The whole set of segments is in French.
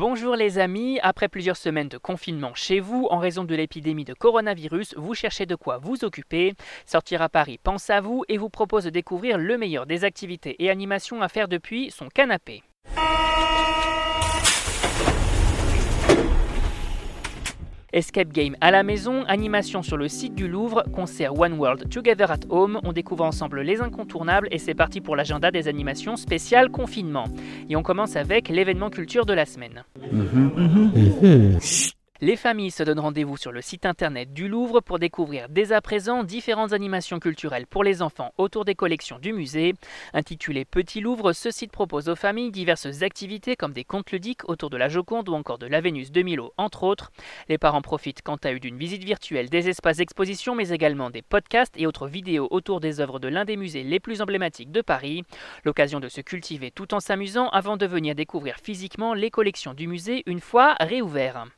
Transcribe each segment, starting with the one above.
Bonjour les amis, après plusieurs semaines de confinement chez vous en raison de l'épidémie de coronavirus, vous cherchez de quoi vous occuper. Sortir à Paris pense à vous et vous propose de découvrir le meilleur des activités et animations à faire depuis son canapé. Escape game à la maison, animation sur le site du Louvre, concert One World Together at Home. On découvre ensemble les incontournables et c'est parti pour l'agenda des animations spéciales confinement. Et on commence avec l'événement culture de la semaine. Les familles se donnent rendez-vous sur le site internet du Louvre pour découvrir dès à présent différentes animations culturelles pour les enfants autour des collections du musée. Intitulé Petit Louvre, ce site propose aux familles diverses activités comme des contes ludiques autour de la Joconde ou encore de la Vénus de Milo, entre autres. Les parents profitent quant à eux d'une visite virtuelle des espaces d'exposition, mais également des podcasts et autres vidéos autour des œuvres de l'un des musées les plus emblématiques de Paris. L'occasion de se cultiver tout en s'amusant avant de venir découvrir physiquement les collections du musée une fois réouvertes.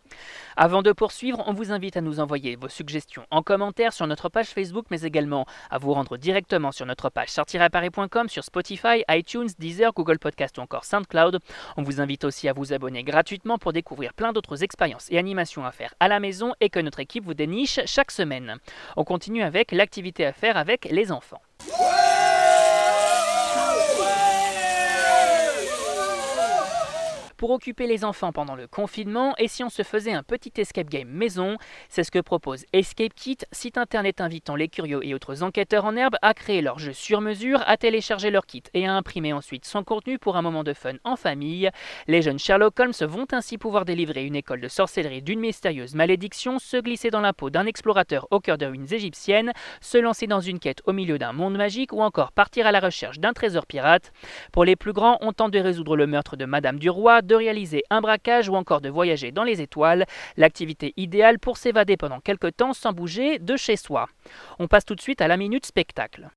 Avant de poursuivre, on vous invite à nous envoyer vos suggestions en commentaire sur notre page Facebook, mais également à vous rendre directement sur notre page sortiraparis.com, sur Spotify, iTunes, Deezer, Google Podcast ou encore SoundCloud. On vous invite aussi à vous abonner gratuitement pour découvrir plein d'autres expériences et animations à faire à la maison et que notre équipe vous déniche chaque semaine. On continue avec l'activité à faire avec les enfants. Pour occuper les enfants pendant le confinement et si on se faisait un petit escape game maison. C'est ce que propose Escape Kit, site internet invitant les curieux et autres enquêteurs en herbe à créer leur jeu sur mesure, à télécharger leur kit et à imprimer ensuite son contenu pour un moment de fun en famille. Les jeunes Sherlock Holmes vont ainsi pouvoir délivrer une école de sorcellerie d'une mystérieuse malédiction, se glisser dans la peau d'un explorateur au cœur de ruines égyptiennes, se lancer dans une quête au milieu d'un monde magique ou encore partir à la recherche d'un trésor pirate. Pour les plus grands, on tente de résoudre le meurtre de Madame du Roi, de réaliser un braquage ou encore de voyager dans les étoiles, l'activité idéale pour s'évader pendant quelques temps sans bouger de chez soi. On passe tout de suite à la minute spectacle.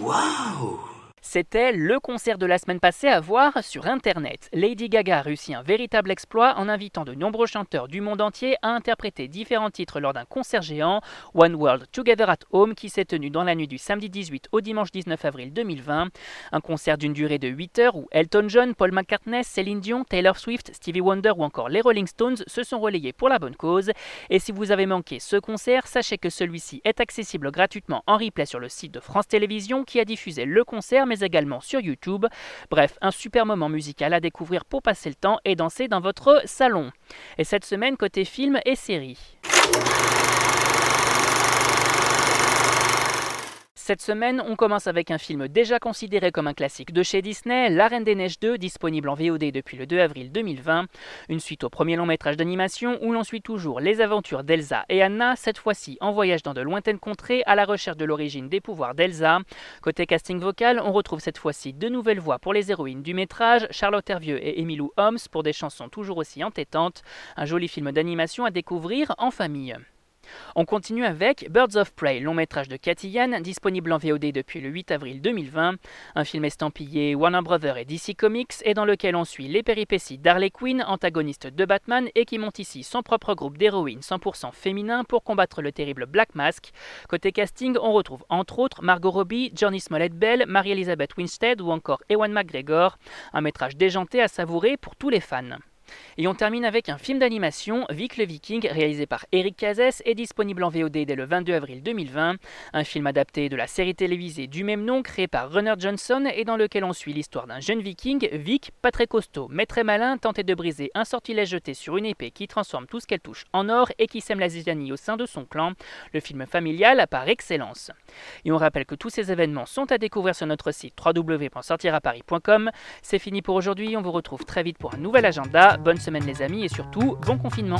Waouh c'était le concert de la semaine passée à voir sur Internet. Lady Gaga a réussi un véritable exploit en invitant de nombreux chanteurs du monde entier à interpréter différents titres lors d'un concert géant, One World Together at Home, qui s'est tenu dans la nuit du samedi 18 au dimanche 19 avril 2020. Un concert d'une durée de 8 heures où Elton John, Paul McCartney, Céline Dion, Taylor Swift, Stevie Wonder ou encore les Rolling Stones se sont relayés pour la bonne cause. Et si vous avez manqué ce concert, sachez que celui-ci est accessible gratuitement en replay sur le site de France Télévisions qui a diffusé le concert également sur YouTube. Bref, un super moment musical à découvrir pour passer le temps et danser dans votre salon. Et cette semaine, côté film et série. Cette semaine, on commence avec un film déjà considéré comme un classique de chez Disney, La Reine des Neiges 2, disponible en VOD depuis le 2 avril 2020. Une suite au premier long métrage d'animation où l'on suit toujours les aventures d'Elsa et Anna, cette fois-ci en voyage dans de lointaines contrées à la recherche de l'origine des pouvoirs d'Elsa. Côté casting vocal, on retrouve cette fois-ci deux nouvelles voix pour les héroïnes du métrage, Charlotte Hervieux et Emilou Holmes pour des chansons toujours aussi entêtantes. Un joli film d'animation à découvrir en famille. On continue avec Birds of Prey, long métrage de Cathy Yan, disponible en VOD depuis le 8 avril 2020. Un film estampillé Warner Bros. et DC Comics et dans lequel on suit les péripéties d'Harley Quinn, antagoniste de Batman et qui monte ici son propre groupe d'héroïnes 100% féminin pour combattre le terrible Black Mask. Côté casting, on retrouve entre autres Margot Robbie, Johnny Smollett Bell, Marie-Elisabeth Winstead ou encore Ewan McGregor. Un métrage déjanté à savourer pour tous les fans. Et on termine avec un film d'animation, Vic le Viking, réalisé par Eric Cazès et disponible en VOD dès le 22 avril 2020. Un film adapté de la série télévisée du même nom, créé par Runner Johnson et dans lequel on suit l'histoire d'un jeune viking, Vic, pas très costaud, mais très malin, tenté de briser un sortilège jeté sur une épée qui transforme tout ce qu'elle touche en or et qui sème la zizanie au sein de son clan. Le film familial par excellence. Et on rappelle que tous ces événements sont à découvrir sur notre site www.sortiraparis.com. C'est fini pour aujourd'hui, on vous retrouve très vite pour un nouvel agenda. Bonne semaine les amis et surtout bon confinement.